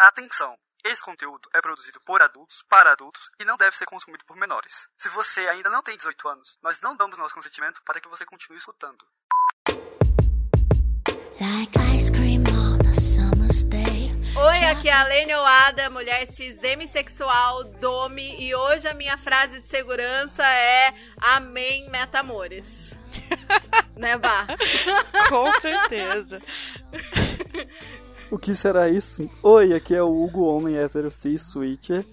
Atenção! Esse conteúdo é produzido por adultos, para adultos e não deve ser consumido por menores. Se você ainda não tem 18 anos, nós não damos nosso consentimento para que você continue escutando. Like ice cream on a summer's day. Oi, aqui é a Lene Oada, mulher cis demissexual, Domi, e hoje a minha frase de segurança é Amém, metamores. né, Bah? Com certeza. O que será isso? Oi, aqui é o Hugo, homem hétero cis switcher.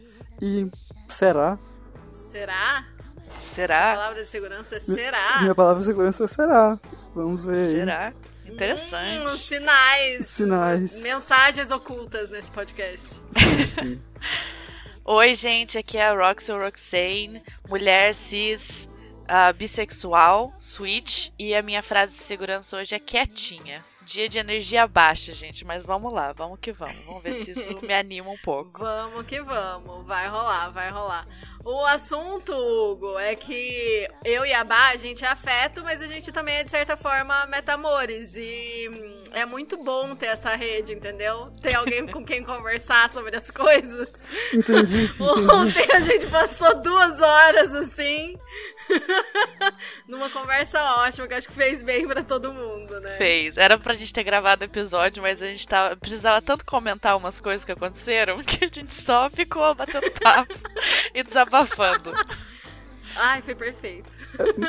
E será? Será? A Será? palavra de segurança é será? Minha palavra de segurança é será. Vamos ver aí. Será? Interessante. Hum, sinais. Sinais. Mensagens ocultas nesse podcast. Sim, sim. Oi, gente, aqui é a Roxy Roxane, mulher cis, ah, bissexual, switch, e a minha frase de segurança hoje é quietinha. Dia de energia baixa, gente, mas vamos lá, vamos que vamos. Vamos ver se isso me anima um pouco. Vamos que vamos, vai rolar, vai rolar. O assunto, Hugo, é que eu e a Bá, a gente é afeto, mas a gente também é, de certa forma, metamores. E hum, é muito bom ter essa rede, entendeu? Ter alguém com quem conversar sobre as coisas. Entendi. Ontem a gente passou duas horas assim, numa conversa ótima, que acho que fez bem pra todo mundo, né? Fez. Era pra gente ter gravado o episódio, mas a gente tava, precisava tanto comentar umas coisas que aconteceram que a gente só ficou batendo papo e desabafando. Ai, foi perfeito.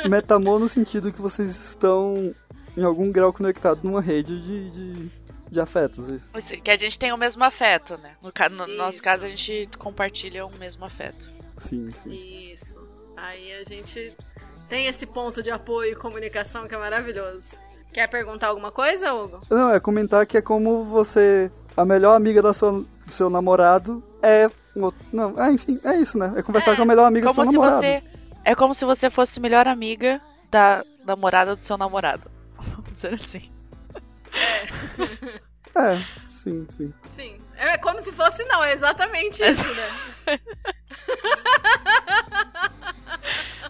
Metamor no sentido que vocês estão em algum grau conectados numa rede de, de, de afetos. Assim, Que a gente tem o mesmo afeto, né? No, ca- no nosso caso, a gente compartilha o mesmo afeto. Sim, sim. Isso. Aí a gente tem esse ponto de apoio e comunicação que é maravilhoso. Quer perguntar alguma coisa, Hugo? Não, é comentar que é como você. A melhor amiga da sua, do seu namorado é. Não, é, enfim, é isso, né? É conversar É, com a melhor amiga do seu namorado. você. É como se você fosse melhor amiga da namorada do seu namorado. Vamos dizer assim. É, sim, sim. Sim. É como se fosse, não, é exatamente isso, né?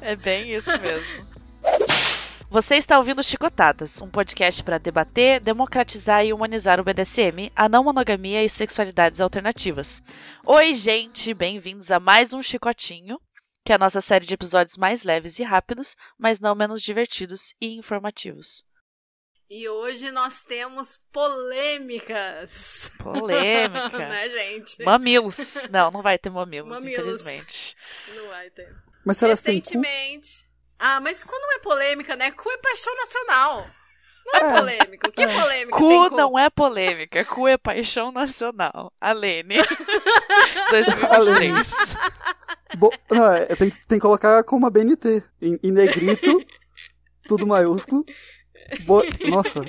É bem isso mesmo. Você está ouvindo Chicotadas, um podcast para debater, democratizar e humanizar o BDSM, a não monogamia e sexualidades alternativas. Oi, gente, bem-vindos a mais um Chicotinho, que é a nossa série de episódios mais leves e rápidos, mas não menos divertidos e informativos. E hoje nós temos polêmicas. Polêmica. né, gente? Mamilos. Não, não vai ter mamilos, Mamilos. infelizmente. Não vai ter. Mas se elas têm cu, Recentemente. Ah, mas quando não é polêmica, né? Cu é paixão nacional. Não é, polêmico. Que polêmica tem Cu cu? não é polêmica, cu é paixão nacional. A Lene. 2023. Bo... Não, é, tem, que- tem que colocar como a BNT. Em, em negrito, tudo maiúsculo. Bo... Nossa.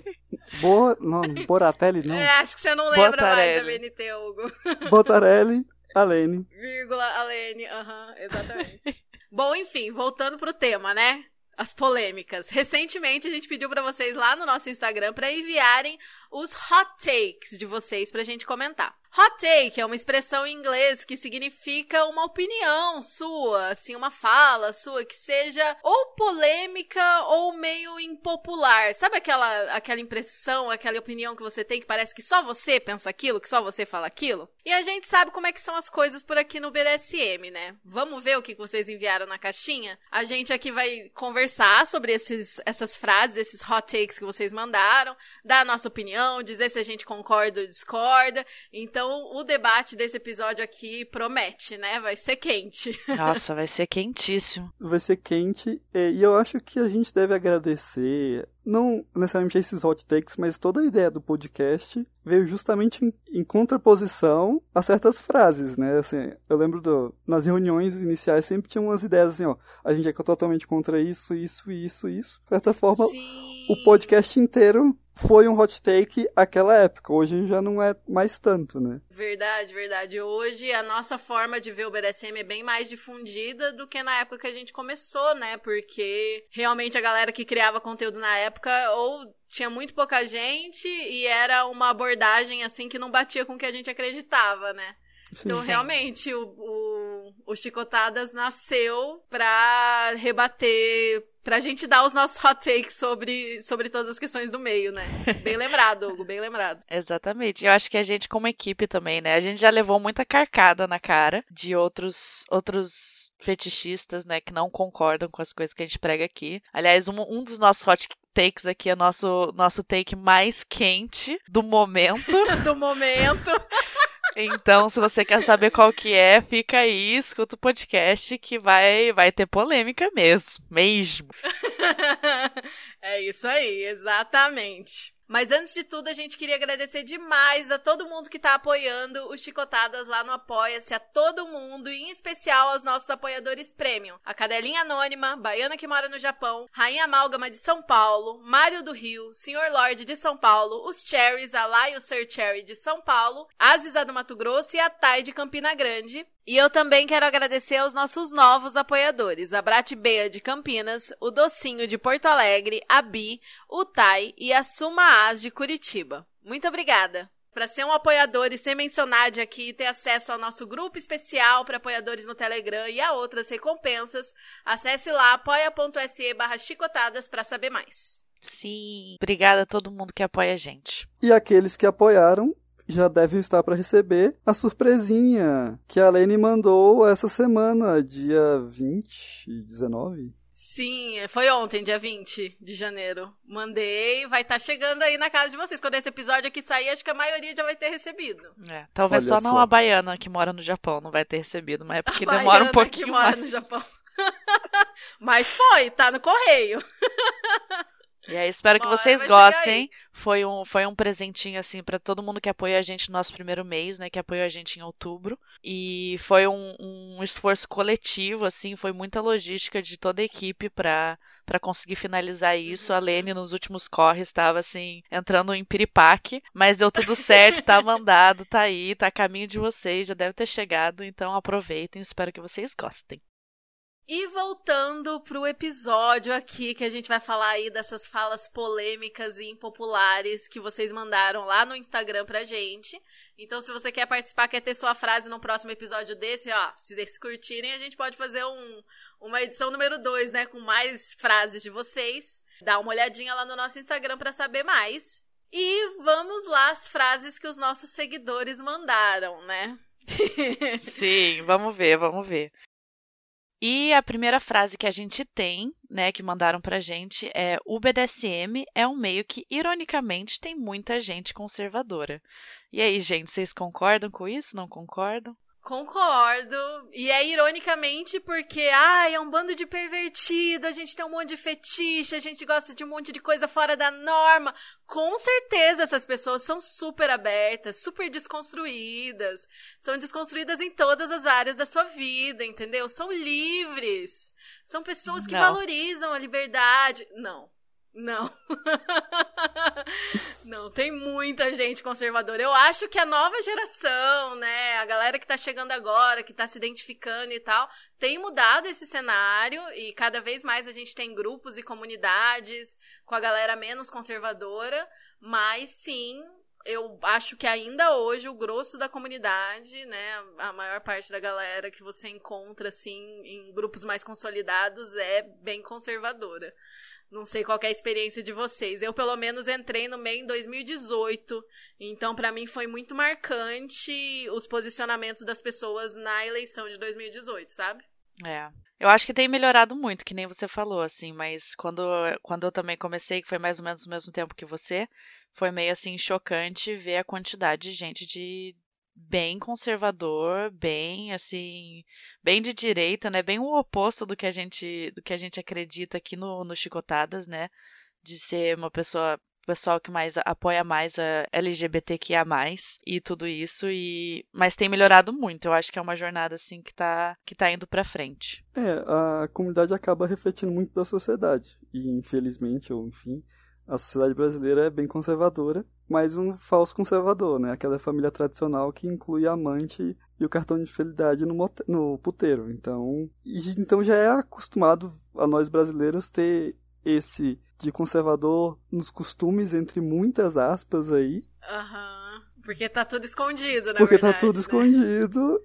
Bo... Não, Boratelli, não. É, acho que você não lembra mais da Botarelli. BNT, Hugo. Botarelli, Alene. Vírgula, Alene. Aham, exatamente. Bom, enfim, voltando pro tema, né? As polêmicas. Recentemente a gente pediu pra vocês lá no nosso Instagram pra enviarem os hot takes de vocês pra gente comentar. Hot take é uma expressão em inglês que significa uma opinião sua, assim, uma fala sua que seja ou polêmica ou meio impopular. Sabe aquela, aquela impressão, aquela opinião que você tem que parece que só você pensa aquilo, que só você fala aquilo? E a gente sabe como é que são as coisas por aqui no BDSM, né? Vamos ver o que vocês enviaram na caixinha? A gente aqui vai conversar sobre esses, essas frases, esses hot takes que vocês mandaram, dar a nossa opinião, dizer se a gente concorda ou discorda. Então, o debate desse episódio aqui promete, né? Vai ser quente. Nossa, vai ser quentíssimo. Vai ser quente. E, e eu acho que a gente deve agradecer. Não necessariamente esses hot takes, mas toda a ideia do podcast veio justamente em, em contraposição a certas frases, né? Assim, eu lembro do, nas reuniões iniciais sempre tinha umas ideias assim, ó. A gente é totalmente contra isso, isso, isso, isso. De certa forma, Sim. o podcast inteiro foi um hot take aquela época. Hoje já não é mais tanto, né? Verdade, verdade. Hoje a nossa forma de ver o BDSM é bem mais difundida do que na época que a gente começou, né? Porque realmente a galera que criava conteúdo na época ou tinha muito pouca gente e era uma abordagem assim que não batia com o que a gente acreditava, né? Sim. Então, Sim. realmente, o, o, o Chicotadas nasceu pra rebater pra gente dar os nossos hot takes sobre, sobre todas as questões do meio, né? Bem lembrado, Hugo, bem lembrado. Exatamente. Eu acho que a gente, como equipe também, né? A gente já levou muita carcada na cara de outros, outros fetichistas, né? Que não concordam com as coisas que a gente prega aqui. Aliás, um, um dos nossos hot takes aqui é nosso, nosso take mais quente do momento. do momento. Então, se você quer saber qual que é, fica aí, escuta o podcast que vai, vai ter polêmica mesmo, mesmo. é isso aí, exatamente. Mas antes de tudo, a gente queria agradecer demais a todo mundo que tá apoiando o Chicotadas lá no Apoia-se, a todo mundo, e em especial aos nossos apoiadores premium. A Cadelinha Anônima, Baiana que mora no Japão, Rainha Amálgama de São Paulo, Mário do Rio, Senhor Lorde de São Paulo, os Cherries, a Lai e o Sir Cherry de São Paulo, Aziza do Mato Grosso e a Tai de Campina Grande. E eu também quero agradecer aos nossos novos apoiadores, a Brat Bea de Campinas, o Docinho de Porto Alegre, a Bi, o Tai e a Suma As de Curitiba. Muito obrigada! Para ser um apoiador e ser mencionado aqui e ter acesso ao nosso grupo especial para apoiadores no Telegram e a outras recompensas, acesse lá apoia.se barra chicotadas para saber mais. Sim, obrigada a todo mundo que apoia a gente. E aqueles que apoiaram já devem estar para receber a surpresinha que a Lene mandou essa semana, dia 20 e 19. Sim, foi ontem, dia 20 de janeiro. Mandei, vai estar tá chegando aí na casa de vocês. Quando esse episódio aqui sair, acho que a maioria já vai ter recebido. É, talvez Olha só, só não a baiana que mora no Japão não vai ter recebido, mas é porque a demora um pouquinho que mora mais. no Japão. mas foi, tá no correio. E aí, espero que vocês gostem. Foi um, foi um presentinho, assim, para todo mundo que apoia a gente no nosso primeiro mês, né? Que apoiou a gente em outubro. E foi um, um esforço coletivo, assim, foi muita logística de toda a equipe para para conseguir finalizar isso. A uhum. Lene, nos últimos corres, estava, assim, entrando em piripaque. Mas deu tudo certo, tá mandado, tá aí, tá a caminho de vocês, já deve ter chegado. Então aproveitem, espero que vocês gostem. E voltando pro episódio aqui, que a gente vai falar aí dessas falas polêmicas e impopulares que vocês mandaram lá no Instagram pra gente. Então, se você quer participar, quer ter sua frase no próximo episódio desse, ó, se vocês curtirem, a gente pode fazer um, uma edição número 2, né, com mais frases de vocês. Dá uma olhadinha lá no nosso Instagram para saber mais. E vamos lá as frases que os nossos seguidores mandaram, né? Sim, vamos ver, vamos ver. E a primeira frase que a gente tem, né, que mandaram pra gente é: o BDSM é um meio que, ironicamente, tem muita gente conservadora. E aí, gente, vocês concordam com isso? Não concordam? Concordo. E é ironicamente porque, ai, é um bando de pervertido, a gente tem um monte de fetiche, a gente gosta de um monte de coisa fora da norma. Com certeza essas pessoas são super abertas, super desconstruídas. São desconstruídas em todas as áreas da sua vida, entendeu? São livres. São pessoas que Não. valorizam a liberdade. Não. Não. Não, tem muita gente conservadora. Eu acho que a nova geração, né, a galera que tá chegando agora, que tá se identificando e tal, tem mudado esse cenário e cada vez mais a gente tem grupos e comunidades com a galera menos conservadora, mas sim, eu acho que ainda hoje o grosso da comunidade, né, a maior parte da galera que você encontra assim em grupos mais consolidados é bem conservadora. Não sei qual é a experiência de vocês. Eu, pelo menos, entrei no meio em 2018. Então, para mim, foi muito marcante os posicionamentos das pessoas na eleição de 2018, sabe? É. Eu acho que tem melhorado muito, que nem você falou, assim, mas quando, quando eu também comecei, que foi mais ou menos no mesmo tempo que você, foi meio assim chocante ver a quantidade de gente de, bem conservador, bem assim, bem de direita, né? Bem o oposto do que a gente do que a gente acredita aqui no, no Chicotadas, né? De ser uma pessoa pessoal que mais apoia mais a LGBTQIA+, e tudo isso e mas tem melhorado muito. Eu acho que é uma jornada assim que tá que tá indo para frente. É, a comunidade acaba refletindo muito da sociedade e infelizmente ou enfim, a sociedade brasileira é bem conservadora, mas um falso conservador, né? Aquela família tradicional que inclui a amante e o cartão de fidelidade no, no puteiro. Então, e, então já é acostumado a nós brasileiros ter esse de conservador nos costumes, entre muitas aspas aí. Aham. Uhum. Porque tá tudo escondido, né? Porque verdade, tá tudo né? escondido.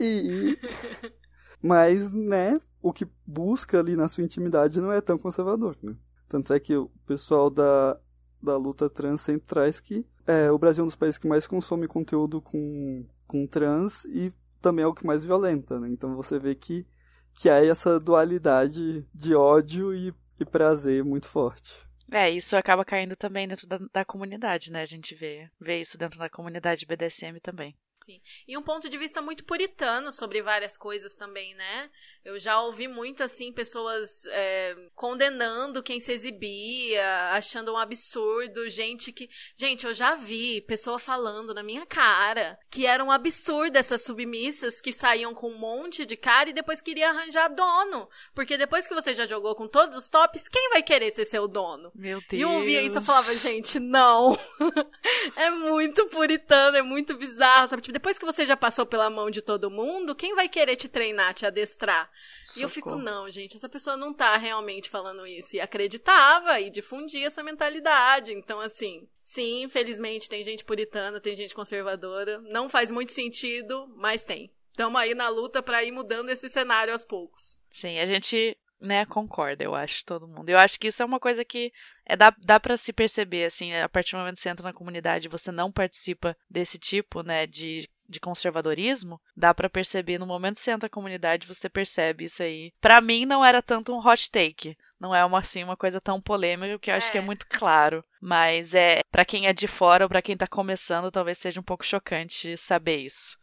E Mas, né, o que busca ali na sua intimidade não é tão conservador, né? Tanto é que o pessoal da, da luta trans sempre traz que é, o Brasil é um dos países que mais consome conteúdo com, com trans e também é o que mais violenta, né? Então você vê que, que há essa dualidade de ódio e, e prazer muito forte. É, isso acaba caindo também dentro da, da comunidade, né? A gente vê, vê isso dentro da comunidade BDSM também. Sim. E um ponto de vista muito puritano sobre várias coisas também, né? Eu já ouvi muito, assim, pessoas é, condenando quem se exibia, achando um absurdo, gente que. Gente, eu já vi pessoa falando na minha cara que era um absurdo essas submissas que saíam com um monte de cara e depois queria arranjar dono. Porque depois que você já jogou com todos os tops, quem vai querer ser seu dono? Meu Deus. E eu ouvia isso e falava, gente, não. é muito puritano, é muito bizarro, sabe? Tipo, depois que você já passou pela mão de todo mundo, quem vai querer te treinar, te adestrar? E eu fico, não, gente, essa pessoa não tá realmente falando isso. E acreditava e difundia essa mentalidade. Então, assim, sim, infelizmente tem gente puritana, tem gente conservadora. Não faz muito sentido, mas tem. Estamos aí na luta para ir mudando esse cenário aos poucos. Sim, a gente né, concorda, eu acho, todo mundo. Eu acho que isso é uma coisa que é, dá, dá para se perceber, assim, a partir do momento que você entra na comunidade e você não participa desse tipo, né, de de conservadorismo, dá para perceber no momento que você entra na comunidade, você percebe isso aí. Para mim não era tanto um hot take, não é uma assim uma coisa tão polêmica que eu acho é. que é muito claro, mas é para quem é de fora ou para quem tá começando, talvez seja um pouco chocante saber isso.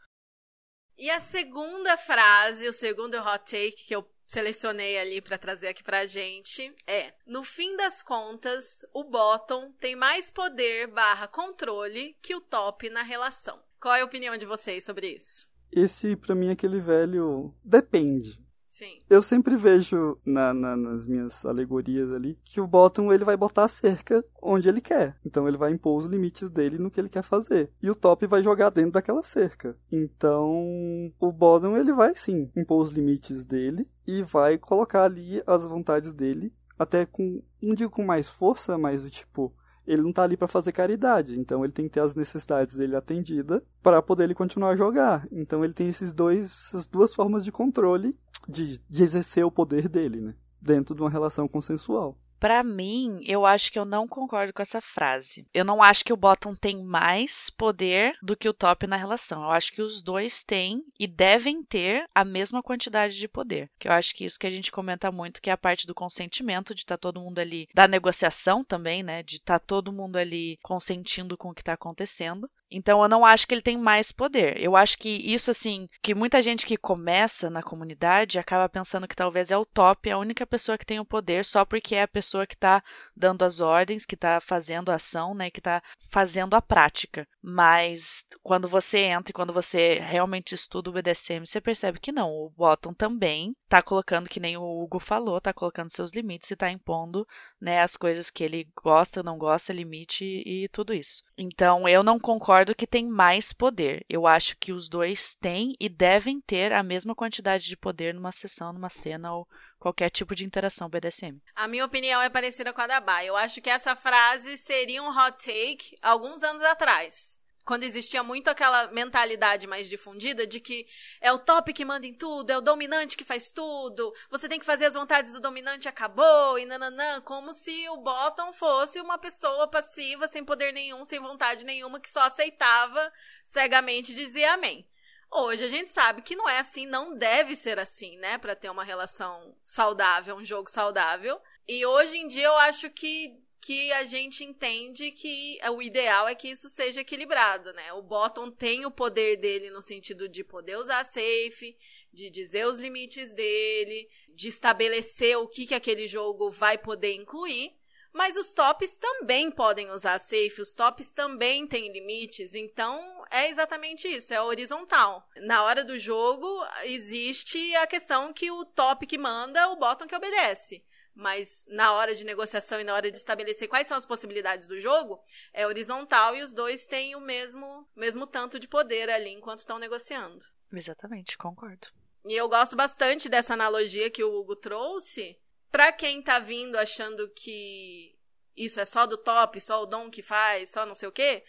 E a segunda frase, o segundo hot take que eu selecionei ali para trazer aqui pra gente é: no fim das contas, o bottom tem mais poder barra controle que o top na relação. Qual é a opinião de vocês sobre isso? Esse, para mim, é aquele velho. Depende. Sim. Eu sempre vejo na, na, nas minhas alegorias ali que o bottom ele vai botar a cerca onde ele quer. Então ele vai impor os limites dele no que ele quer fazer. E o top vai jogar dentro daquela cerca. Então o bottom ele vai sim impor os limites dele e vai colocar ali as vontades dele até com não digo com mais força, mas do tipo ele não tá ali para fazer caridade, então ele tem que ter as necessidades dele atendidas para poder ele continuar a jogar. Então ele tem esses dois, essas duas formas de controle de, de exercer o poder dele, né? Dentro de uma relação consensual. Para mim, eu acho que eu não concordo com essa frase. Eu não acho que o bottom tem mais poder do que o top na relação. Eu acho que os dois têm e devem ter a mesma quantidade de poder. Que eu acho que isso que a gente comenta muito, que é a parte do consentimento, de estar tá todo mundo ali, da negociação também, né? De estar tá todo mundo ali consentindo com o que está acontecendo. Então eu não acho que ele tem mais poder. Eu acho que isso assim, que muita gente que começa na comunidade acaba pensando que talvez é o top, a única pessoa que tem o poder só porque é a pessoa que está dando as ordens, que está fazendo a ação, né, que está fazendo a prática. Mas quando você entra e quando você realmente estuda o BDSM, você percebe que não, o bottom também está colocando que nem o Hugo falou, está colocando seus limites e está impondo, né, as coisas que ele gosta, não gosta, limite e tudo isso. Então eu não concordo concordo que tem mais poder. Eu acho que os dois têm e devem ter a mesma quantidade de poder numa sessão, numa cena ou qualquer tipo de interação BDSM. A minha opinião é parecida com a da Ba. Eu acho que essa frase seria um hot take alguns anos atrás quando existia muito aquela mentalidade mais difundida de que é o top que manda em tudo, é o dominante que faz tudo, você tem que fazer as vontades do dominante acabou, e nananã, como se o bottom fosse uma pessoa passiva, sem poder nenhum, sem vontade nenhuma, que só aceitava cegamente dizia amém. Hoje a gente sabe que não é assim, não deve ser assim, né, para ter uma relação saudável, um jogo saudável. E hoje em dia eu acho que que a gente entende que o ideal é que isso seja equilibrado, né? O bottom tem o poder dele no sentido de poder usar safe, de dizer os limites dele, de estabelecer o que, que aquele jogo vai poder incluir. Mas os tops também podem usar safe, os tops também têm limites, então é exatamente isso, é horizontal. Na hora do jogo existe a questão que o top que manda, o bottom que obedece mas na hora de negociação e na hora de estabelecer quais são as possibilidades do jogo, é horizontal e os dois têm o mesmo, mesmo tanto de poder ali enquanto estão negociando. Exatamente, concordo. E eu gosto bastante dessa analogia que o Hugo trouxe. Para quem tá vindo achando que isso é só do top, só o Dom que faz, só não sei o quê,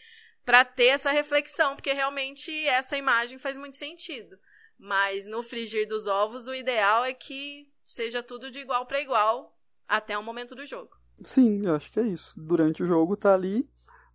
para ter essa reflexão, porque realmente essa imagem faz muito sentido. Mas no frigir dos ovos, o ideal é que seja tudo de igual para igual até o momento do jogo. Sim, eu acho que é isso. Durante o jogo tá ali,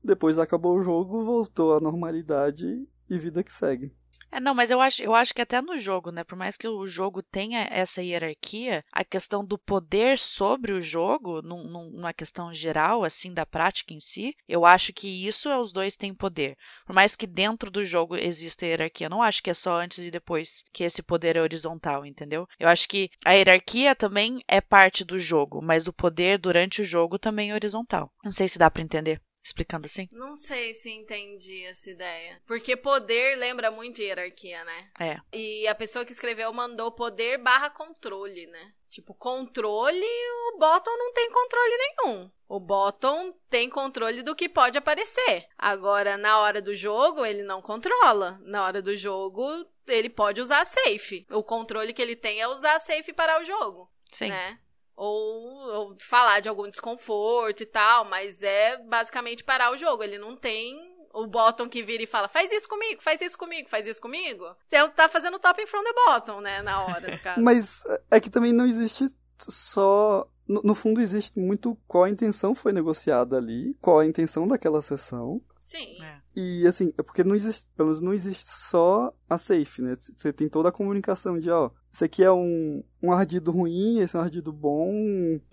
depois acabou o jogo, voltou à normalidade e vida que segue. É, não, mas eu acho, eu acho que até no jogo, né? Por mais que o jogo tenha essa hierarquia, a questão do poder sobre o jogo, num, numa questão geral, assim, da prática em si, eu acho que isso é os dois têm poder. Por mais que dentro do jogo exista hierarquia, eu não acho que é só antes e depois que esse poder é horizontal, entendeu? Eu acho que a hierarquia também é parte do jogo, mas o poder durante o jogo também é horizontal. Não sei se dá para entender explicando assim? Não sei se entendi essa ideia. Porque poder lembra muito hierarquia, né? É. E a pessoa que escreveu mandou poder barra controle, né? Tipo, controle, o Bottom não tem controle nenhum. O Bottom tem controle do que pode aparecer. Agora, na hora do jogo, ele não controla. Na hora do jogo, ele pode usar a safe. O controle que ele tem é usar a safe para o jogo. Sim. Né? Ou, ou falar de algum desconforto e tal, mas é basicamente parar o jogo. Ele não tem o bottom que vira e fala, faz isso comigo, faz isso comigo, faz isso comigo. Então tá fazendo top in front the bottom, né, na hora, caso. Mas é que também não existe só. No, no, fundo, existe muito qual a intenção foi negociada ali, qual a intenção daquela sessão. Sim. É. E assim, é porque não existe, pelo menos não existe só a safe, né? Você tem toda a comunicação de, ó, esse aqui é um, um ardido ruim, esse é um ardido bom,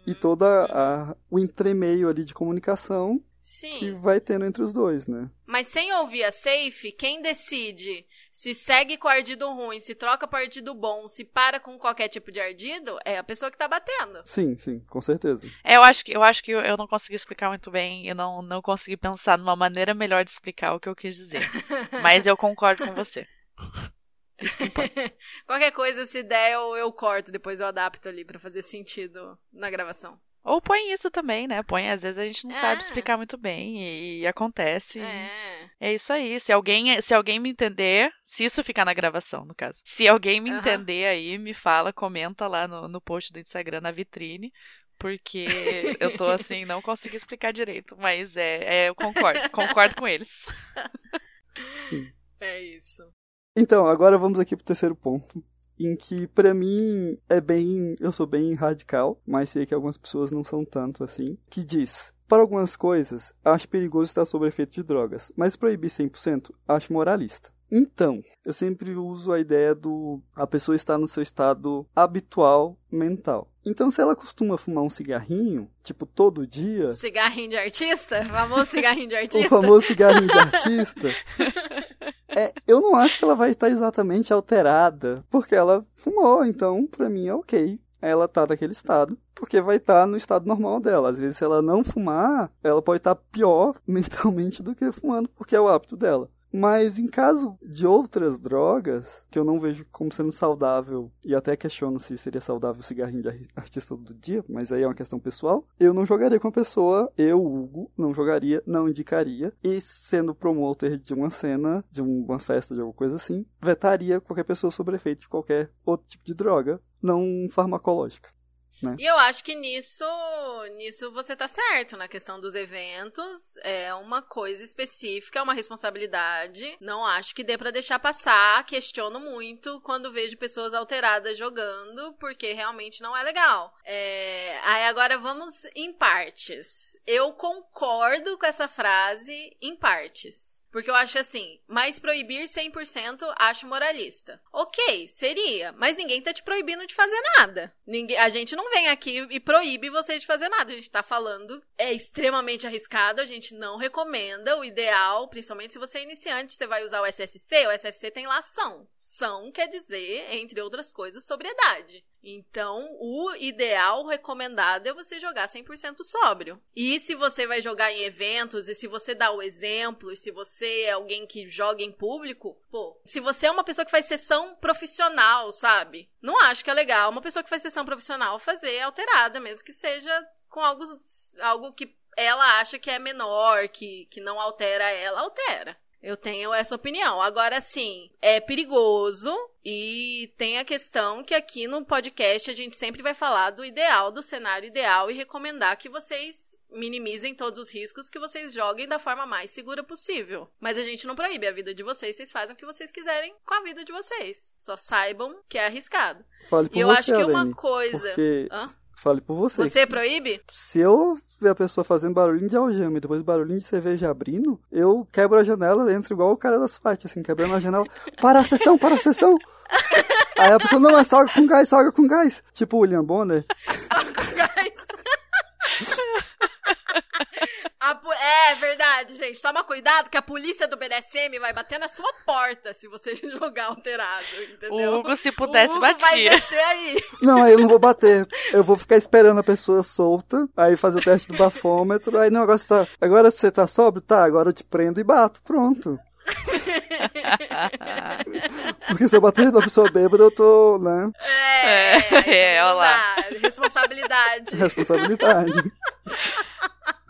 e toda a, o entremeio ali de comunicação Sim. que vai tendo entre os dois, né? Mas sem ouvir a safe, quem decide se segue com o ardido ruim, se troca para ardido bom, se para com qualquer tipo de ardido, é a pessoa que tá batendo. Sim, sim, com certeza. É, eu acho que eu acho que eu não consegui explicar muito bem, eu não, não consegui pensar numa maneira melhor de explicar o que eu quis dizer. Mas eu concordo com você. Qualquer coisa, se der, eu, eu corto, depois eu adapto ali para fazer sentido na gravação. Ou põe isso também, né? Põe, às vezes a gente não É. sabe explicar muito bem e, e acontece. e É. É isso aí. Se alguém, se alguém me entender, se isso ficar na gravação, no caso. Se alguém me Aham. entender aí, me fala, comenta lá no, no post do Instagram, na vitrine. Porque eu tô assim, não consegui explicar direito. Mas é, é eu concordo. concordo com eles. Sim. É isso. Então, agora vamos aqui pro terceiro ponto. Em que, pra mim, é bem. Eu sou bem radical, mas sei que algumas pessoas não são tanto assim. Que diz: Para algumas coisas, acho perigoso estar sob efeito de drogas, mas proibir 100% acho moralista. Então, eu sempre uso a ideia do a pessoa estar no seu estado habitual mental. Então, se ela costuma fumar um cigarrinho, tipo todo dia, Cigarrinho de artista? Famoso cigarrinho de o artista? famoso cigarrinho de artista, é, eu não acho que ela vai estar exatamente alterada, porque ela fumou, então pra mim é ok. Ela tá naquele estado, porque vai estar no estado normal dela. Às vezes, se ela não fumar, ela pode estar pior mentalmente do que fumando, porque é o hábito dela. Mas em caso de outras drogas, que eu não vejo como sendo saudável, e até questiono se seria saudável o cigarrinho de ar- artista do dia, mas aí é uma questão pessoal, eu não jogaria com a pessoa, eu, Hugo, não jogaria, não indicaria, e sendo promoter de uma cena, de uma festa, de alguma coisa assim, vetaria qualquer pessoa sobre efeito de qualquer outro tipo de droga, não farmacológica. E eu acho que nisso, nisso você tá certo, na questão dos eventos, é uma coisa específica, é uma responsabilidade. Não acho que dê pra deixar passar, questiono muito quando vejo pessoas alteradas jogando, porque realmente não é legal. É, Aí agora vamos em partes. Eu concordo com essa frase em partes. Porque eu acho assim, mas proibir 100% acho moralista. Ok, seria, mas ninguém tá te proibindo de fazer nada. Ninguém, a gente não vem aqui e proíbe você de fazer nada. A gente tá falando, é extremamente arriscado, a gente não recomenda. O ideal, principalmente se você é iniciante, você vai usar o SSC, o SSC tem lá são. São quer dizer, entre outras coisas, sobriedade. Então, o ideal, recomendado é você jogar 100% sóbrio. E se você vai jogar em eventos, e se você dá o exemplo, e se você é alguém que joga em público, pô, se você é uma pessoa que faz sessão profissional, sabe? Não acho que é legal uma pessoa que faz sessão profissional fazer alterada, mesmo que seja com algo, algo que ela acha que é menor, que, que não altera ela, altera. Eu tenho essa opinião. Agora, sim, é perigoso e tem a questão que aqui no podcast a gente sempre vai falar do ideal, do cenário ideal e recomendar que vocês minimizem todos os riscos, que vocês joguem da forma mais segura possível. Mas a gente não proíbe a vida de vocês, vocês fazem o que vocês quiserem com a vida de vocês. Só saibam que é arriscado. Fale por E eu você, acho que uma Aline, coisa. Porque... Hã? Fale por você. Você proíbe? Se eu ver a pessoa fazendo barulhinho de algema e depois barulhinho de cerveja abrindo, eu quebro a janela, entro igual o cara das fights, assim, quebrando a janela. Para a sessão, para a sessão! Aí a pessoa, não, é salga com gás, salga com gás. Tipo o William Bonner. A po- É verdade, gente. Toma cuidado que a polícia do BDSM vai bater na sua porta se você jogar alterado, entendeu? O Hugo, se pudesse, O Hugo vai batia. descer aí. Não, aí eu não vou bater. Eu vou ficar esperando a pessoa solta, aí fazer o teste do bafômetro, aí não, agora você tá. Agora você tá sóbrio? Tá, agora eu te prendo e bato. Pronto. Porque se eu bater na pessoa bêbada, eu tô, né? É, É, então olha não lá. Responsabilidade. Responsabilidade.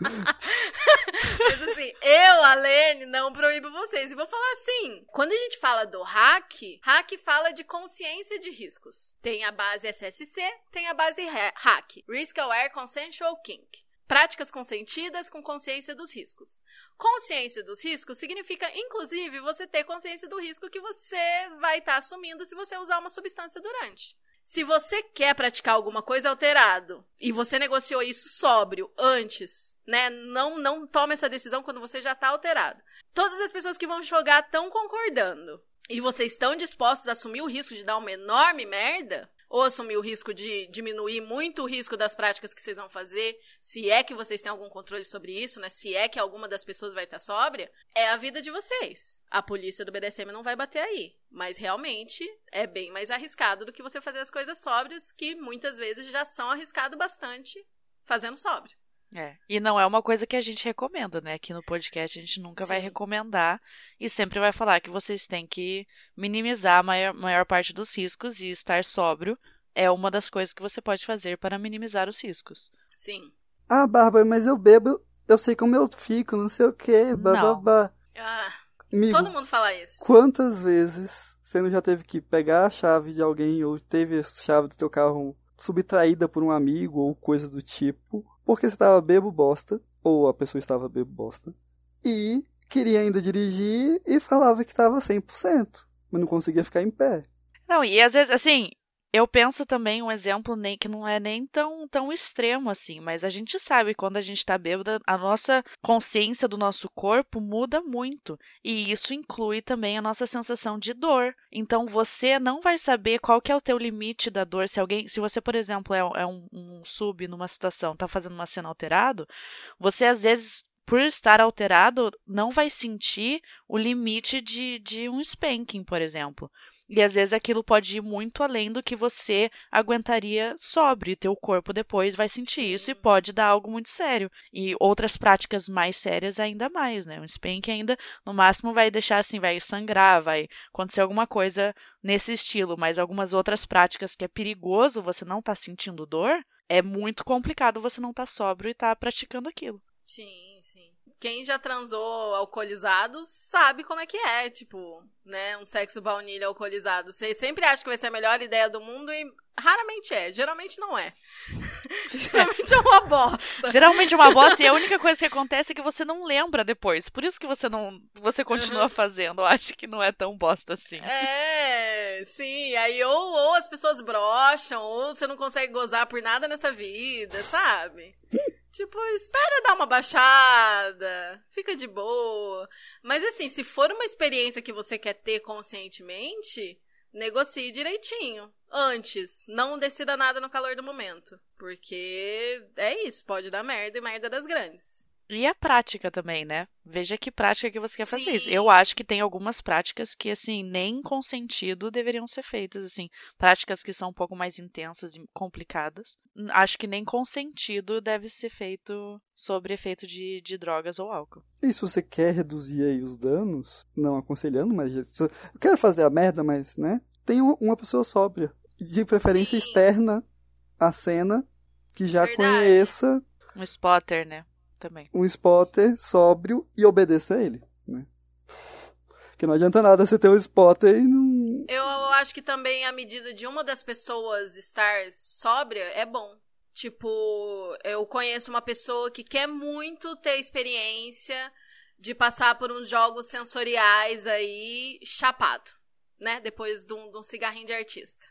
Mas assim, eu, a Lene, não proíbo vocês. E vou falar assim: quando a gente fala do hack, hack fala de consciência de riscos. Tem a base SSC, tem a base ha- hack. Risk Aware Consensual Kink. Práticas consentidas com consciência dos riscos. Consciência dos riscos significa, inclusive, você ter consciência do risco que você vai estar assumindo se você usar uma substância durante. Se você quer praticar alguma coisa alterado e você negociou isso sóbrio antes, né? Não não toma essa decisão quando você já tá alterado. Todas as pessoas que vão jogar estão concordando e vocês estão dispostos a assumir o risco de dar uma enorme merda ou assumir o risco de diminuir muito o risco das práticas que vocês vão fazer, se é que vocês têm algum controle sobre isso, né? Se é que alguma das pessoas vai estar sóbria, é a vida de vocês. A polícia do BDSM não vai bater aí, mas realmente é bem mais arriscado do que você fazer as coisas sóbrias, que muitas vezes já são arriscado bastante fazendo sóbrio. É. E não é uma coisa que a gente recomenda, né? Aqui no podcast a gente nunca vai Sim. recomendar e sempre vai falar que vocês têm que minimizar a maior, maior parte dos riscos e estar sóbrio é uma das coisas que você pode fazer para minimizar os riscos. Sim. Ah, Bárbara, mas eu bebo, eu sei como eu fico, não sei o quê, bababá. Ah, Amigo, todo mundo fala isso. quantas vezes você não já teve que pegar a chave de alguém ou teve a chave do teu carro subtraída por um amigo ou coisa do tipo, porque você estava bebo bosta, ou a pessoa estava bebo bosta, e queria ainda dirigir e falava que estava 100%, mas não conseguia ficar em pé. Não, e às vezes, assim, eu penso também um exemplo nem que não é nem tão, tão extremo assim, mas a gente sabe quando a gente tá bêbada, a nossa consciência do nosso corpo muda muito. E isso inclui também a nossa sensação de dor. Então você não vai saber qual que é o teu limite da dor. Se alguém, se você, por exemplo, é, é um, um sub numa situação, tá fazendo uma cena alterado, você às vezes por estar alterado, não vai sentir o limite de, de um spanking, por exemplo. E às vezes aquilo pode ir muito além do que você aguentaria sóbrio. E teu corpo depois vai sentir Sim. isso e pode dar algo muito sério. E outras práticas mais sérias ainda mais, né? Um spank ainda, no máximo, vai deixar assim, vai sangrar, vai acontecer alguma coisa nesse estilo. Mas algumas outras práticas que é perigoso você não tá sentindo dor, é muito complicado você não tá sóbrio e tá praticando aquilo. Sim, sim. Quem já transou alcoolizado sabe como é que é, tipo, né? Um sexo baunilha alcoolizado. Você sempre acha que vai ser a melhor ideia do mundo e raramente é. Geralmente não é. Geralmente é uma bosta. Geralmente é uma bosta e a única coisa que acontece é que você não lembra depois. Por isso que você não. Você continua fazendo. Eu acho que não é tão bosta assim. É, sim. Aí ou, ou as pessoas brocham, ou você não consegue gozar por nada nessa vida, sabe? Tipo, espera dar uma baixada, fica de boa. Mas assim, se for uma experiência que você quer ter conscientemente, negocie direitinho. Antes, não decida nada no calor do momento. Porque é isso, pode dar merda e merda das grandes. E a prática também, né? Veja que prática que você quer fazer isso. Eu acho que tem algumas práticas que, assim, nem consentido deveriam ser feitas, assim. Práticas que são um pouco mais intensas e complicadas. Acho que nem consentido deve ser feito sobre efeito de, de drogas ou álcool. E se você quer reduzir aí os danos, não aconselhando, mas eu quero fazer a merda, mas, né? Tem um- uma pessoa sóbria. De preferência Sim. externa à cena, que já Verdade. conheça Um spotter, né? Também. um spotter sóbrio e obedeça a ele, né? Porque não adianta nada você ter um spotter e não. Eu acho que também a medida de uma das pessoas estar sóbria é bom. Tipo, eu conheço uma pessoa que quer muito ter experiência de passar por uns jogos sensoriais aí chapado, né? Depois de um, de um cigarrinho de artista.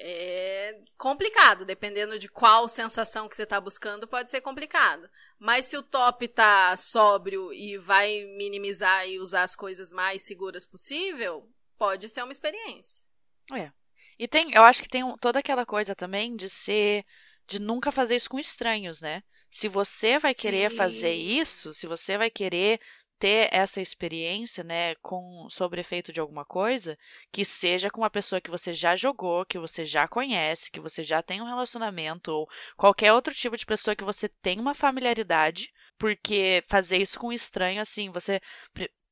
É complicado, dependendo de qual sensação que você tá buscando, pode ser complicado. Mas se o top tá sóbrio e vai minimizar e usar as coisas mais seguras possível, pode ser uma experiência. É. E tem, eu acho que tem toda aquela coisa também de ser, de nunca fazer isso com estranhos, né? Se você vai querer fazer Sim. isso, se você vai querer ter essa experiência, né, com sobre efeito de alguma coisa, que seja com uma pessoa que você já jogou, que você já conhece, que você já tem um relacionamento ou qualquer outro tipo de pessoa que você tem uma familiaridade, porque fazer isso com um estranho assim, você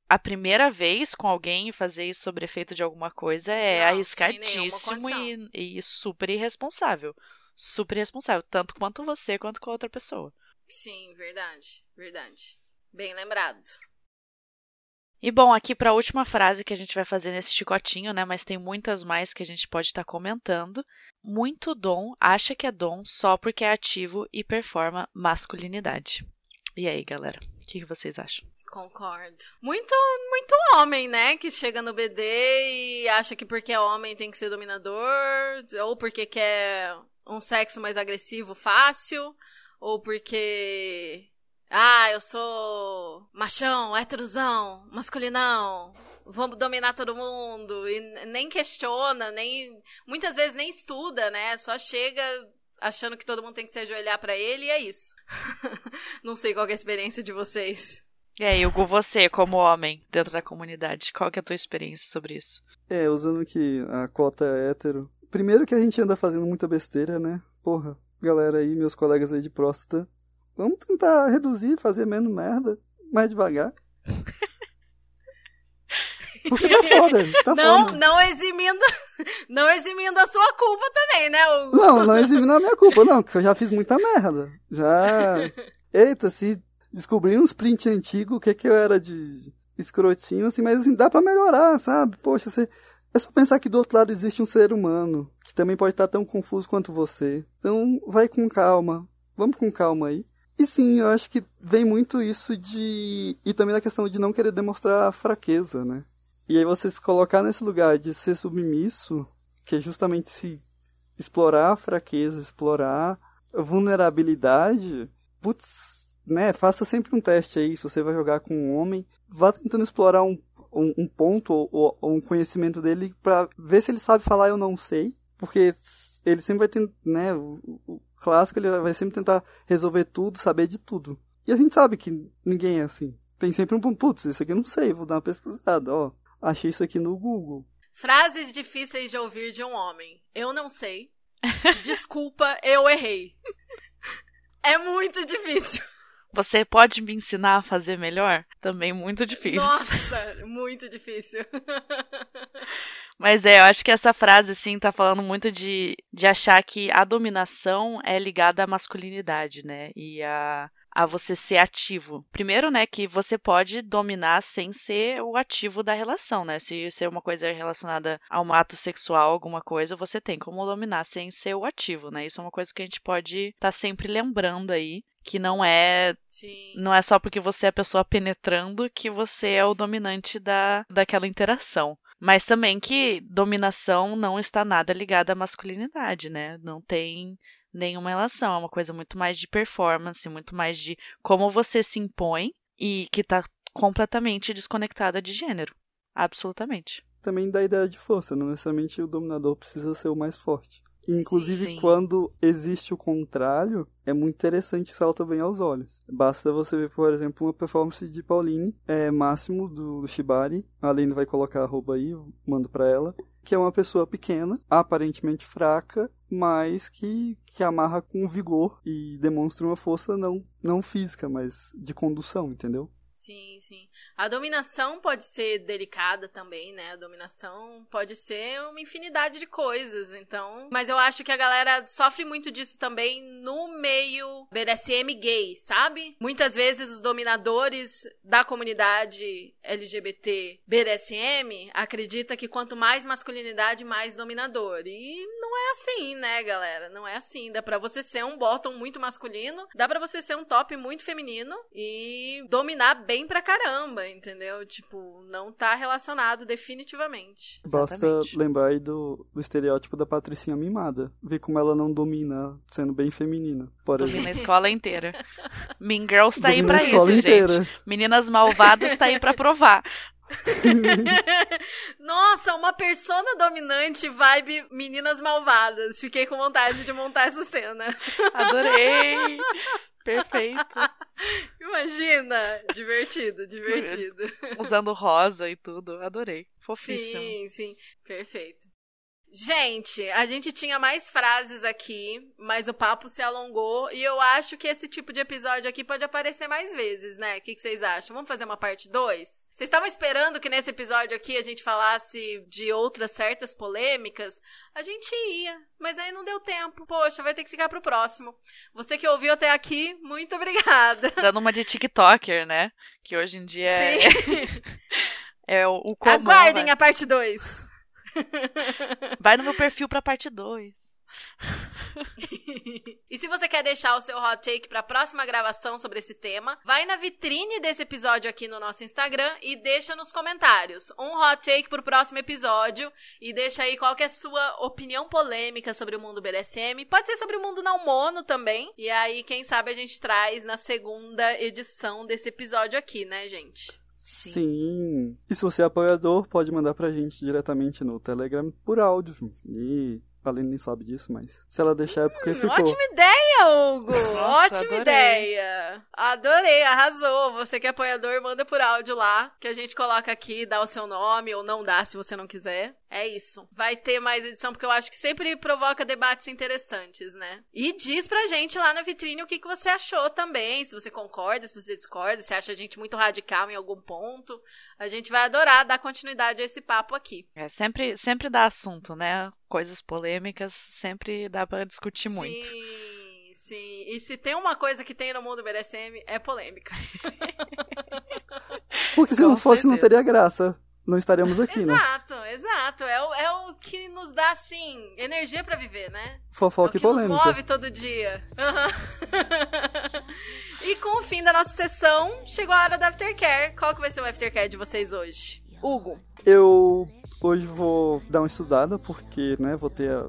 a primeira vez com alguém fazer isso sobre efeito de alguma coisa é Não, arriscadíssimo e, e super irresponsável. Super irresponsável, tanto quanto você quanto com a outra pessoa. Sim, verdade, verdade. Bem lembrado. E bom, aqui para a última frase que a gente vai fazer nesse chicotinho, né? Mas tem muitas mais que a gente pode estar comentando. Muito dom acha que é dom só porque é ativo e performa masculinidade. E aí, galera? O que que vocês acham? Concordo. Muito, muito homem, né? Que chega no BD e acha que porque é homem tem que ser dominador, ou porque quer um sexo mais agressivo fácil, ou porque. Ah, eu sou machão, héterozão, masculinão, vamos dominar todo mundo. E nem questiona, nem. Muitas vezes nem estuda, né? Só chega achando que todo mundo tem que se ajoelhar pra ele e é isso. Não sei qual que é a experiência de vocês. E aí, Hugo, você, como homem dentro da comunidade, qual que é a tua experiência sobre isso? É, usando que a cota é hétero. Primeiro que a gente anda fazendo muita besteira, né? Porra, galera aí, meus colegas aí de próstata. Vamos tentar reduzir, fazer menos merda, mais devagar. Porque tá foda, tá não, foda. não eximindo, não eximindo a sua culpa também, né, Hugo? Não, não exime na minha culpa, não, que eu já fiz muita merda. Já. Eita, se descobri uns print antigo, o que que eu era de escrotinho, assim, mas assim, dá pra melhorar, sabe? Poxa, você. É só pensar que do outro lado existe um ser humano, que também pode estar tão confuso quanto você. Então, vai com calma. Vamos com calma aí. E sim, eu acho que vem muito isso de. E também da questão de não querer demonstrar fraqueza, né? E aí você se colocar nesse lugar de ser submisso, que é justamente se explorar a fraqueza, explorar a vulnerabilidade, putz, né, faça sempre um teste aí, se você vai jogar com um homem, vá tentando explorar um, um, um ponto ou, ou- um conhecimento dele pra ver se ele sabe falar eu não sei, porque ele sempre vai ter, né, clássico ele vai sempre tentar resolver tudo, saber de tudo. E a gente sabe que ninguém é assim. Tem sempre um ponto, putz, isso aqui eu não sei, vou dar uma pesquisada, ó. Achei isso aqui no Google. Frases difíceis de ouvir de um homem. Eu não sei. Desculpa, eu errei. É muito difícil. Você pode me ensinar a fazer melhor? Também muito difícil. Nossa, muito difícil. Mas é, eu acho que essa frase, assim, tá falando muito de, de achar que a dominação é ligada à masculinidade, né? E a, a você ser ativo. Primeiro, né, que você pode dominar sem ser o ativo da relação, né? Se ser uma coisa relacionada a um ato sexual, alguma coisa, você tem como dominar sem ser o ativo, né? Isso é uma coisa que a gente pode estar sempre lembrando aí. Que não é Sim. não é só porque você é a pessoa penetrando que você é o dominante da, daquela interação. Mas também que dominação não está nada ligada à masculinidade, né? Não tem nenhuma relação. É uma coisa muito mais de performance, muito mais de como você se impõe e que está completamente desconectada de gênero. Absolutamente. também da ideia de força, não necessariamente o dominador precisa ser o mais forte. Inclusive, Sim. quando existe o contrário, é muito interessante e salta bem aos olhos. Basta você ver, por exemplo, uma performance de Pauline, é máximo do, do Shibari. A Aline vai colocar a aí, eu mando pra ela. Que é uma pessoa pequena, aparentemente fraca, mas que, que amarra com vigor e demonstra uma força não, não física, mas de condução, entendeu? Sim, sim. A dominação pode ser delicada também, né? A dominação pode ser uma infinidade de coisas, então. Mas eu acho que a galera sofre muito disso também no meio BDSM gay, sabe? Muitas vezes os dominadores da comunidade LGBT BDSM acredita que quanto mais masculinidade, mais dominador. E não é assim, né, galera? Não é assim. Dá pra você ser um bottom muito masculino, dá pra você ser um top muito feminino e dominar bem pra caramba, entendeu? Tipo, não tá relacionado definitivamente. Basta Exatamente. lembrar aí do, do estereótipo da patricinha mimada. Ver como ela não domina, sendo bem feminina. Por Domina a exemplo. escola inteira. Mean Girls tá aí Domina pra a escola isso, inteira. gente. Meninas malvadas tá aí pra provar. Nossa, uma persona dominante vibe meninas malvadas. Fiquei com vontade de montar essa cena. Adorei. Perfeito. Imagina! Divertido, divertido. Usando rosa e tudo. Adorei. Fofíssimo. Sim, sim. Perfeito. Gente, a gente tinha mais frases aqui, mas o papo se alongou e eu acho que esse tipo de episódio aqui pode aparecer mais vezes, né? O que, que vocês acham? Vamos fazer uma parte 2? Vocês estavam esperando que nesse episódio aqui a gente falasse de outras certas polêmicas? A gente ia, mas aí não deu tempo. Poxa, vai ter que ficar pro próximo. Você que ouviu até aqui, muito obrigada. Dando uma de TikToker, né? Que hoje em dia é, Sim. é o, o comum. Aguardem né? a parte 2. Vai no meu perfil pra parte 2. e se você quer deixar o seu hot take para a próxima gravação sobre esse tema, vai na vitrine desse episódio aqui no nosso Instagram e deixa nos comentários um hot take pro próximo episódio e deixa aí qual que é a sua opinião polêmica sobre o mundo BDSM. Pode ser sobre o mundo não mono também. E aí, quem sabe a gente traz na segunda edição desse episódio aqui, né, gente? Sim. E se você é apoiador, pode mandar pra gente diretamente no Telegram por áudio. E a Aline nem sabe disso, mas se ela deixar é porque Hum, ficou. Ótima ideia, Hugo! Ótima adorei. ideia! Adorei, arrasou. Você que é apoiador, manda por áudio lá, que a gente coloca aqui, dá o seu nome, ou não dá se você não quiser. É isso. Vai ter mais edição, porque eu acho que sempre provoca debates interessantes, né? E diz pra gente lá na vitrine o que, que você achou também, se você concorda, se você discorda, se acha a gente muito radical em algum ponto. A gente vai adorar dar continuidade a esse papo aqui. É, sempre, sempre dá assunto, né? Coisas polêmicas, sempre dá pra discutir muito. Sim, sim. E se tem uma coisa que tem no mundo BDSM, é polêmica. Porque se Com não fosse, não certeza. teria graça. Não estaríamos aqui, né? Exato, exato. É o, é o que nos dá, assim, energia pra viver, né? É Fofoca o e que nos polêmica. move todo dia. Aham. e com o fim da nossa sessão, chegou a hora do aftercare. Qual que vai ser o aftercare de vocês hoje? Hugo. Eu hoje vou dar uma estudada, porque, né, vou ter a,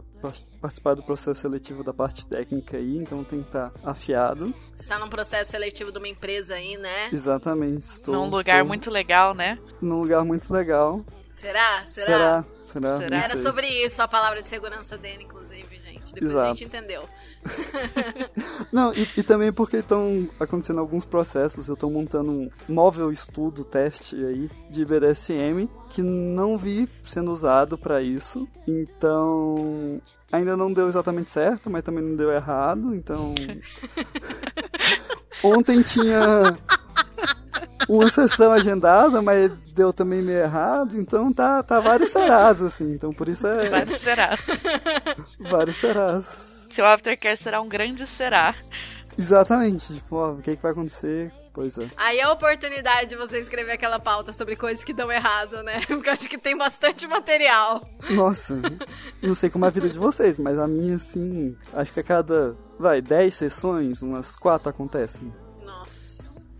participar do processo seletivo da parte técnica aí, então tem que estar afiado. Você tá num processo seletivo de uma empresa aí, né? Exatamente. Estou, Num lugar estou muito legal, né? Num lugar muito legal. Será? Será? Será? Será? Será? Era sobre isso a palavra de segurança dele, inclusive, gente. Depois a Exato. gente entendeu. Não, e, e também porque estão acontecendo alguns processos. Eu estou montando um móvel estudo, teste aí de BDSM que não vi sendo usado para isso. Então, ainda não deu exatamente certo, mas também não deu errado. Então, ontem tinha uma sessão agendada, mas deu também meio errado. Então, tá, tá vários serás, assim. Então, por isso é Vai será. vários serás. Seu aftercare será um grande será. Exatamente. Tipo, ó, o que, que vai acontecer? Pois é. Aí é a oportunidade de você escrever aquela pauta sobre coisas que dão errado, né? Porque eu acho que tem bastante material. Nossa, não sei como é a vida de vocês, mas a minha, assim, acho que a cada, vai, 10 sessões, umas 4 acontecem.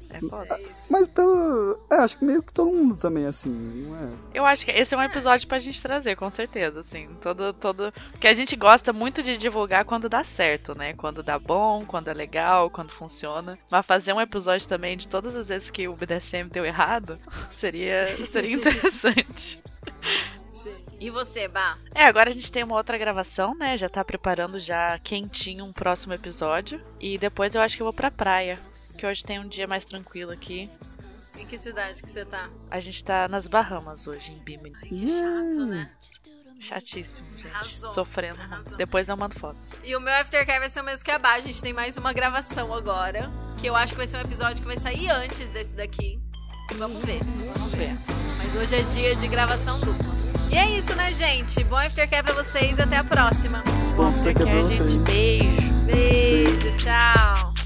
É foda. é. Mas pelo. É, acho que meio que todo mundo também, assim, não é? Eu acho que esse é um episódio pra gente trazer, com certeza, assim. Todo, todo. Porque a gente gosta muito de divulgar quando dá certo, né? Quando dá bom, quando é legal, quando funciona. Mas fazer um episódio também de todas as vezes que o BDSM deu errado seria, seria interessante. Sim. E você, Bah? É, agora a gente tem uma outra gravação, né? Já tá preparando já quentinho um próximo episódio. E depois eu acho que eu vou pra praia. Que hoje tem um dia mais tranquilo aqui. Em que cidade que você tá? A gente tá nas Bahamas hoje, em Bimini. Ai, que chato, né? Chatíssimo, gente. Arrasou, Sofrendo. arrasou. Depois eu mando fotos. E o meu aftercare vai ser o mesmo que a Bah. A gente tem mais uma gravação agora. Que eu acho que vai ser um episódio que vai sair antes desse daqui. Vamos ver. Vamos ver. Mas hoje é dia de gravação dupla. E é isso, né, gente? Bom aftercare pra vocês e até a próxima. Bom, pra gente? Beijo. Beijo, tchau.